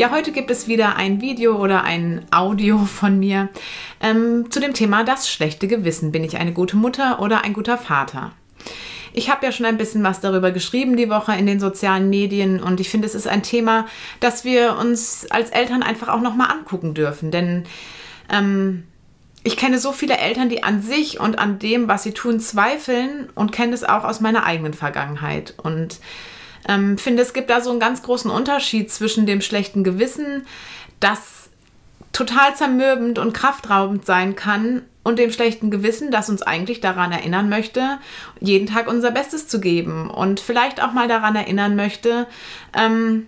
Ja, heute gibt es wieder ein Video oder ein Audio von mir ähm, zu dem Thema das schlechte Gewissen. Bin ich eine gute Mutter oder ein guter Vater? Ich habe ja schon ein bisschen was darüber geschrieben die Woche in den sozialen Medien und ich finde, es ist ein Thema, das wir uns als Eltern einfach auch nochmal angucken dürfen. Denn ähm, ich kenne so viele Eltern, die an sich und an dem, was sie tun, zweifeln und kenne es auch aus meiner eigenen Vergangenheit. Und ähm, finde, es gibt da so einen ganz großen Unterschied zwischen dem schlechten Gewissen, das total zermürbend und kraftraubend sein kann, und dem schlechten Gewissen, das uns eigentlich daran erinnern möchte, jeden Tag unser Bestes zu geben und vielleicht auch mal daran erinnern möchte, ähm,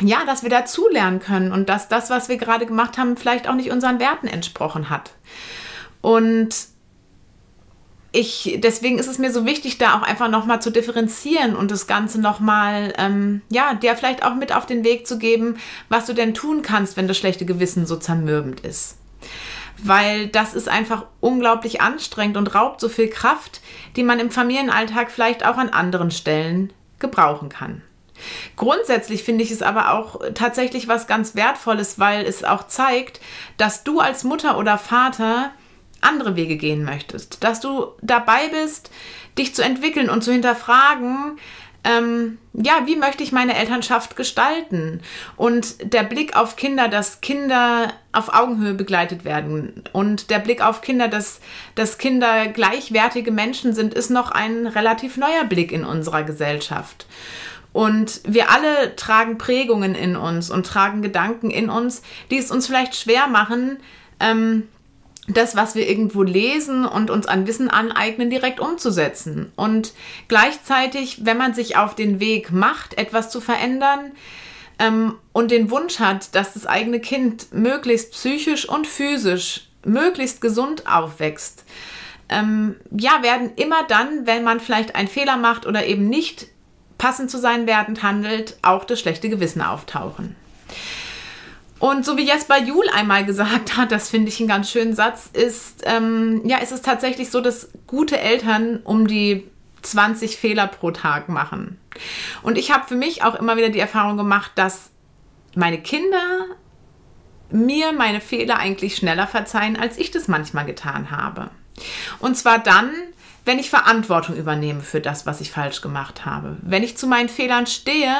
ja, dass wir dazulernen können und dass das, was wir gerade gemacht haben, vielleicht auch nicht unseren Werten entsprochen hat. Und ich, deswegen ist es mir so wichtig, da auch einfach nochmal zu differenzieren und das Ganze nochmal, ähm, ja, dir vielleicht auch mit auf den Weg zu geben, was du denn tun kannst, wenn das schlechte Gewissen so zermürbend ist. Weil das ist einfach unglaublich anstrengend und raubt so viel Kraft, die man im Familienalltag vielleicht auch an anderen Stellen gebrauchen kann. Grundsätzlich finde ich es aber auch tatsächlich was ganz Wertvolles, weil es auch zeigt, dass du als Mutter oder Vater andere Wege gehen möchtest, dass du dabei bist, dich zu entwickeln und zu hinterfragen, ähm, ja, wie möchte ich meine Elternschaft gestalten? Und der Blick auf Kinder, dass Kinder auf Augenhöhe begleitet werden und der Blick auf Kinder, dass, dass Kinder gleichwertige Menschen sind, ist noch ein relativ neuer Blick in unserer Gesellschaft. Und wir alle tragen Prägungen in uns und tragen Gedanken in uns, die es uns vielleicht schwer machen, ähm, das, was wir irgendwo lesen und uns an Wissen aneignen, direkt umzusetzen. Und gleichzeitig, wenn man sich auf den Weg macht, etwas zu verändern ähm, und den Wunsch hat, dass das eigene Kind möglichst psychisch und physisch möglichst gesund aufwächst, ähm, ja, werden immer dann, wenn man vielleicht einen Fehler macht oder eben nicht passend zu seinen Werten handelt, auch das schlechte Gewissen auftauchen. Und so wie Jesper Juhl einmal gesagt hat, das finde ich einen ganz schönen Satz, ist, ähm, ja, ist es tatsächlich so, dass gute Eltern um die 20 Fehler pro Tag machen. Und ich habe für mich auch immer wieder die Erfahrung gemacht, dass meine Kinder mir meine Fehler eigentlich schneller verzeihen, als ich das manchmal getan habe. Und zwar dann, wenn ich Verantwortung übernehme für das, was ich falsch gemacht habe. Wenn ich zu meinen Fehlern stehe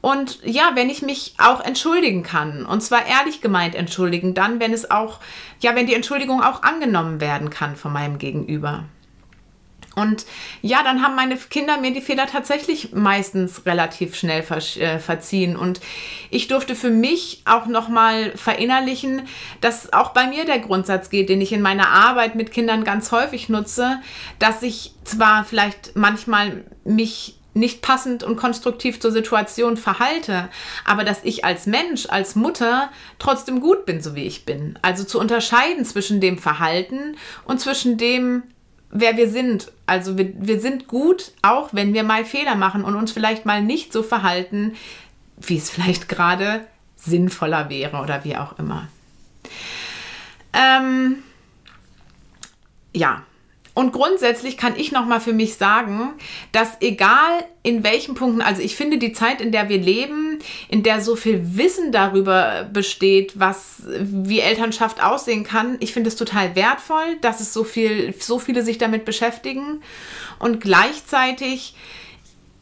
und ja, wenn ich mich auch entschuldigen kann, und zwar ehrlich gemeint entschuldigen, dann, wenn es auch, ja, wenn die Entschuldigung auch angenommen werden kann von meinem Gegenüber. Und ja, dann haben meine Kinder mir die Fehler tatsächlich meistens relativ schnell ver äh, verziehen. Und ich durfte für mich auch nochmal verinnerlichen, dass auch bei mir der Grundsatz geht, den ich in meiner Arbeit mit Kindern ganz häufig nutze, dass ich zwar vielleicht manchmal mich nicht passend und konstruktiv zur Situation verhalte, aber dass ich als Mensch, als Mutter trotzdem gut bin, so wie ich bin. Also zu unterscheiden zwischen dem Verhalten und zwischen dem, wer wir sind. Also wir, wir sind gut, auch wenn wir mal Fehler machen und uns vielleicht mal nicht so verhalten, wie es vielleicht gerade sinnvoller wäre oder wie auch immer. Ähm, ja, und grundsätzlich kann ich noch mal für mich sagen, dass egal in welchen Punkten, also ich finde die Zeit, in der wir leben, in der so viel Wissen darüber besteht, was wie Elternschaft aussehen kann, ich finde es total wertvoll, dass es so viel, so viele sich damit beschäftigen. Und gleichzeitig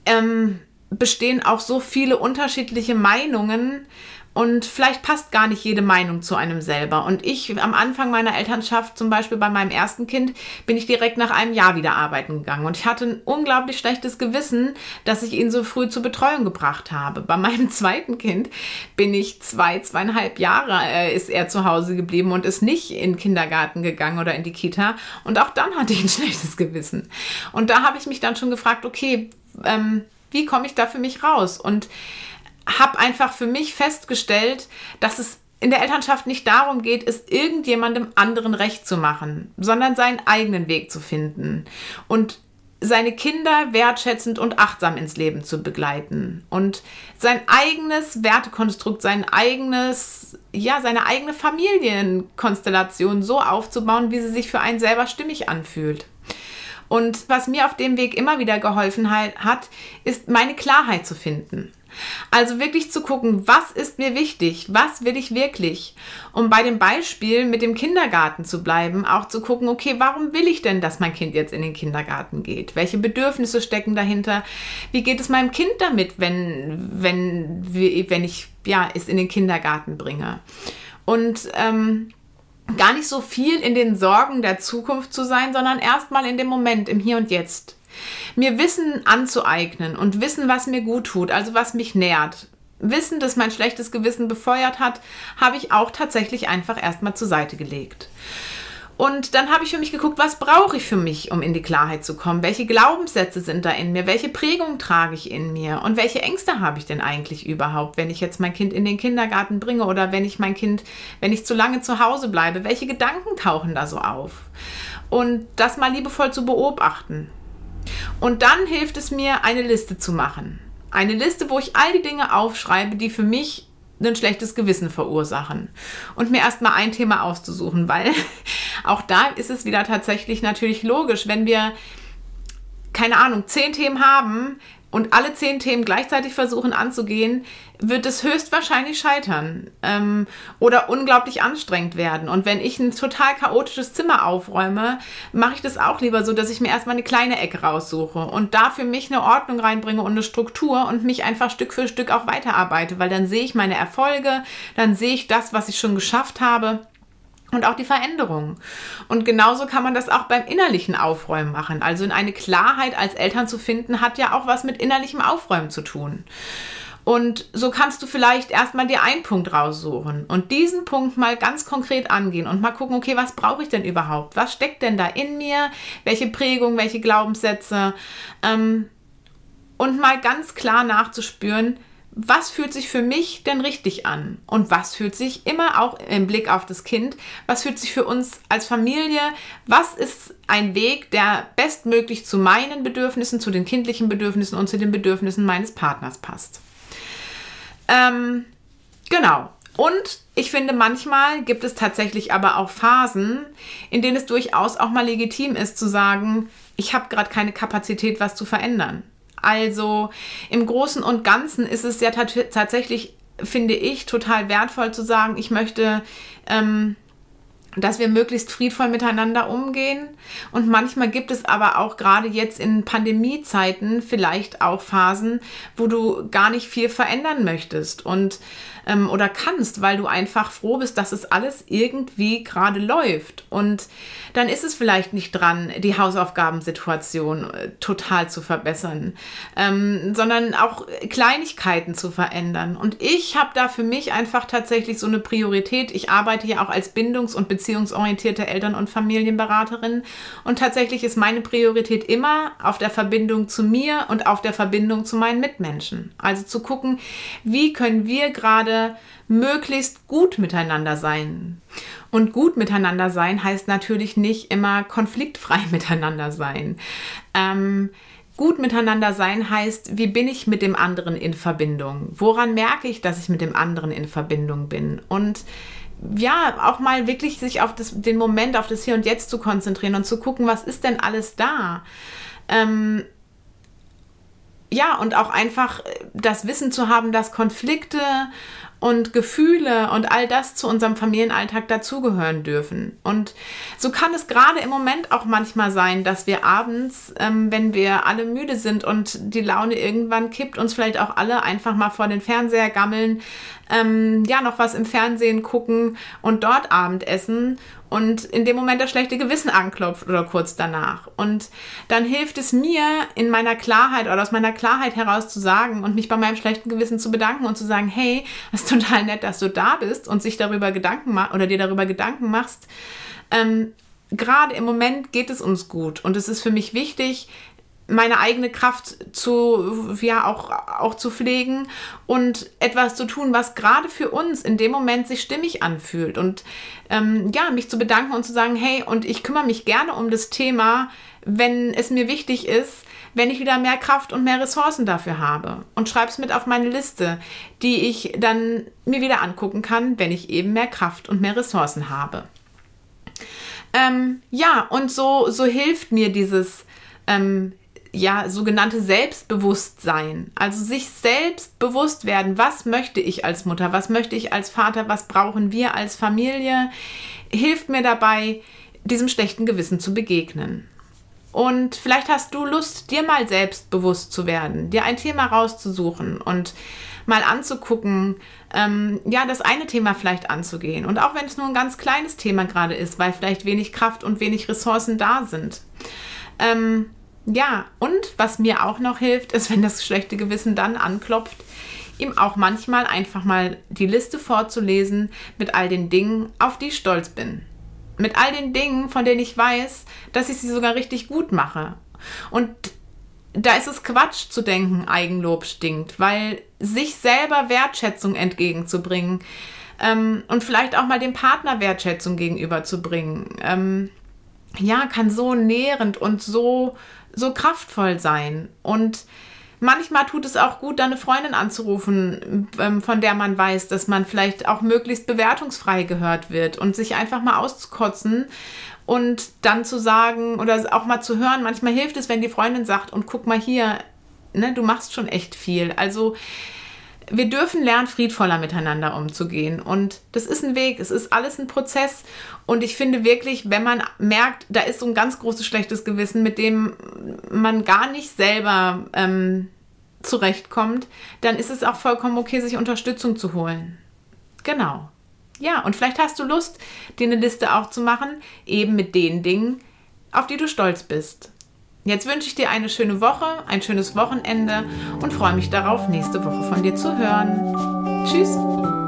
ähm, bestehen auch so viele unterschiedliche Meinungen und vielleicht passt gar nicht jede Meinung zu einem selber. Und ich am Anfang meiner Elternschaft, zum Beispiel bei meinem ersten Kind, bin ich direkt nach einem Jahr wieder arbeiten gegangen. Und ich hatte ein unglaublich schlechtes Gewissen, dass ich ihn so früh zur Betreuung gebracht habe. Bei meinem zweiten Kind bin ich zwei, zweieinhalb Jahre äh, ist er zu Hause geblieben und ist nicht in den Kindergarten gegangen oder in die Kita. Und auch dann hatte ich ein schlechtes Gewissen. Und da habe ich mich dann schon gefragt, okay, ähm, wie komme ich da für mich raus? Und habe einfach für mich festgestellt, dass es in der Elternschaft nicht darum geht, es irgendjemandem anderen recht zu machen, sondern seinen eigenen Weg zu finden und seine Kinder wertschätzend und achtsam ins Leben zu begleiten und sein eigenes Wertekonstrukt, sein eigenes, ja, seine eigene Familienkonstellation so aufzubauen, wie sie sich für einen selber stimmig anfühlt. Und was mir auf dem Weg immer wieder geholfen hat, ist meine Klarheit zu finden. Also wirklich zu gucken, was ist mir wichtig, was will ich wirklich, um bei dem Beispiel mit dem Kindergarten zu bleiben, auch zu gucken, okay, warum will ich denn, dass mein Kind jetzt in den Kindergarten geht? Welche Bedürfnisse stecken dahinter? Wie geht es meinem Kind damit, wenn, wenn, wenn ich ja, es in den Kindergarten bringe? Und ähm, gar nicht so viel in den Sorgen der Zukunft zu sein, sondern erstmal in dem Moment, im Hier und Jetzt. Mir Wissen anzueignen und Wissen, was mir gut tut, also was mich nährt. Wissen, das mein schlechtes Gewissen befeuert hat, habe ich auch tatsächlich einfach erstmal zur Seite gelegt. Und dann habe ich für mich geguckt, was brauche ich für mich, um in die Klarheit zu kommen? Welche Glaubenssätze sind da in mir? Welche Prägung trage ich in mir? Und welche Ängste habe ich denn eigentlich überhaupt, wenn ich jetzt mein Kind in den Kindergarten bringe oder wenn ich mein Kind, wenn ich zu lange zu Hause bleibe? Welche Gedanken tauchen da so auf? Und das mal liebevoll zu beobachten. Und dann hilft es mir, eine Liste zu machen. Eine Liste, wo ich all die Dinge aufschreibe, die für mich ein schlechtes Gewissen verursachen. Und mir erstmal ein Thema auszusuchen, weil auch da ist es wieder tatsächlich natürlich logisch, wenn wir keine Ahnung, zehn Themen haben, und alle zehn Themen gleichzeitig versuchen anzugehen, wird es höchstwahrscheinlich scheitern ähm, oder unglaublich anstrengend werden. Und wenn ich ein total chaotisches Zimmer aufräume, mache ich das auch lieber so, dass ich mir erstmal eine kleine Ecke raussuche und da für mich eine Ordnung reinbringe und eine Struktur und mich einfach Stück für Stück auch weiterarbeite, weil dann sehe ich meine Erfolge, dann sehe ich das, was ich schon geschafft habe und auch die Veränderung. Und genauso kann man das auch beim innerlichen Aufräumen machen. Also in eine Klarheit als Eltern zu finden, hat ja auch was mit innerlichem Aufräumen zu tun. Und so kannst du vielleicht erstmal dir einen Punkt raussuchen und diesen Punkt mal ganz konkret angehen und mal gucken, okay, was brauche ich denn überhaupt? Was steckt denn da in mir? Welche Prägung, welche Glaubenssätze? Ähm, und mal ganz klar nachzuspüren, was fühlt sich für mich denn richtig an und was fühlt sich immer auch im Blick auf das Kind, was fühlt sich für uns als Familie, was ist ein Weg, der bestmöglich zu meinen Bedürfnissen, zu den kindlichen Bedürfnissen und zu den Bedürfnissen meines Partners passt. Ähm, genau. Und ich finde, manchmal gibt es tatsächlich aber auch Phasen, in denen es durchaus auch mal legitim ist zu sagen, ich habe gerade keine Kapazität, was zu verändern. Also im Großen und Ganzen ist es ja tatsächlich, finde ich, total wertvoll zu sagen, ich möchte, ähm, dass wir möglichst friedvoll miteinander umgehen. Und manchmal gibt es aber auch gerade jetzt in Pandemiezeiten vielleicht auch Phasen, wo du gar nicht viel verändern möchtest und ähm, oder kannst, weil du einfach froh bist, dass es alles irgendwie gerade läuft. Und dann ist es vielleicht nicht dran, die Hausaufgabensituation äh, total zu verbessern, ähm, sondern auch Kleinigkeiten zu verändern. Und ich habe da für mich einfach tatsächlich so eine Priorität. Ich arbeite ja auch als bindungs- und beziehungsorientierte Eltern- und Familienberaterin. Und tatsächlich ist meine Priorität immer auf der Verbindung zu mir und auf der Verbindung zu meinen Mitmenschen. Also zu gucken, wie können wir gerade möglichst gut miteinander sein. Und gut miteinander sein heißt natürlich nicht immer konfliktfrei miteinander sein. Ähm, gut miteinander sein heißt, wie bin ich mit dem anderen in Verbindung? Woran merke ich, dass ich mit dem anderen in Verbindung bin? Und ja, auch mal wirklich sich auf das, den Moment, auf das Hier und Jetzt zu konzentrieren und zu gucken, was ist denn alles da? Ähm, ja, und auch einfach das Wissen zu haben, dass Konflikte und Gefühle und all das zu unserem Familienalltag dazugehören dürfen. Und so kann es gerade im Moment auch manchmal sein, dass wir abends, ähm, wenn wir alle müde sind und die Laune irgendwann kippt, uns vielleicht auch alle einfach mal vor den Fernseher gammeln, ähm, ja, noch was im Fernsehen gucken und dort Abendessen und in dem Moment das schlechte Gewissen anklopft oder kurz danach. Und dann hilft es mir, in meiner Klarheit oder aus meiner Klarheit heraus zu sagen und mich bei meinem schlechten Gewissen zu bedanken und zu sagen, hey, ist total nett, dass du da bist und sich darüber Gedanken machst oder dir darüber Gedanken machst. Ähm, Gerade im Moment geht es uns gut und es ist für mich wichtig, meine eigene Kraft zu, ja, auch, auch zu pflegen und etwas zu tun, was gerade für uns in dem Moment sich stimmig anfühlt. Und ähm, ja, mich zu bedanken und zu sagen, hey, und ich kümmere mich gerne um das Thema, wenn es mir wichtig ist, wenn ich wieder mehr Kraft und mehr Ressourcen dafür habe. Und schreibe es mit auf meine Liste, die ich dann mir wieder angucken kann, wenn ich eben mehr Kraft und mehr Ressourcen habe. Ähm, ja, und so, so hilft mir dieses ähm, ja, sogenannte Selbstbewusstsein. Also sich selbst bewusst werden, was möchte ich als Mutter, was möchte ich als Vater, was brauchen wir als Familie, hilft mir dabei, diesem schlechten Gewissen zu begegnen. Und vielleicht hast du Lust, dir mal selbstbewusst zu werden, dir ein Thema rauszusuchen und mal anzugucken, ähm, ja, das eine Thema vielleicht anzugehen. Und auch wenn es nur ein ganz kleines Thema gerade ist, weil vielleicht wenig Kraft und wenig Ressourcen da sind. Ähm, ja, und was mir auch noch hilft, ist, wenn das schlechte Gewissen dann anklopft, ihm auch manchmal einfach mal die Liste vorzulesen mit all den Dingen, auf die ich stolz bin. Mit all den Dingen, von denen ich weiß, dass ich sie sogar richtig gut mache. Und da ist es Quatsch zu denken, Eigenlob stinkt, weil sich selber Wertschätzung entgegenzubringen ähm, und vielleicht auch mal dem Partner Wertschätzung gegenüberzubringen, ähm, ja, kann so nährend und so so kraftvoll sein. Und manchmal tut es auch gut, eine Freundin anzurufen, ähm, von der man weiß, dass man vielleicht auch möglichst bewertungsfrei gehört wird und sich einfach mal auszukotzen und dann zu sagen oder auch mal zu hören. Manchmal hilft es, wenn die Freundin sagt, und guck mal hier, ne, du machst schon echt viel. Also wir dürfen lernen, friedvoller miteinander umzugehen. Und das ist ein Weg, es ist alles ein Prozess. Und ich finde wirklich, wenn man merkt, da ist so ein ganz großes schlechtes Gewissen, mit dem man gar nicht selber ähm, zurechtkommt, dann ist es auch vollkommen okay, sich Unterstützung zu holen. Genau. Ja, und vielleicht hast du Lust, dir eine Liste auch zu machen, eben mit den Dingen, auf die du stolz bist. Jetzt wünsche ich dir eine schöne Woche, ein schönes Wochenende und freue mich darauf, nächste Woche von dir zu hören. Tschüss!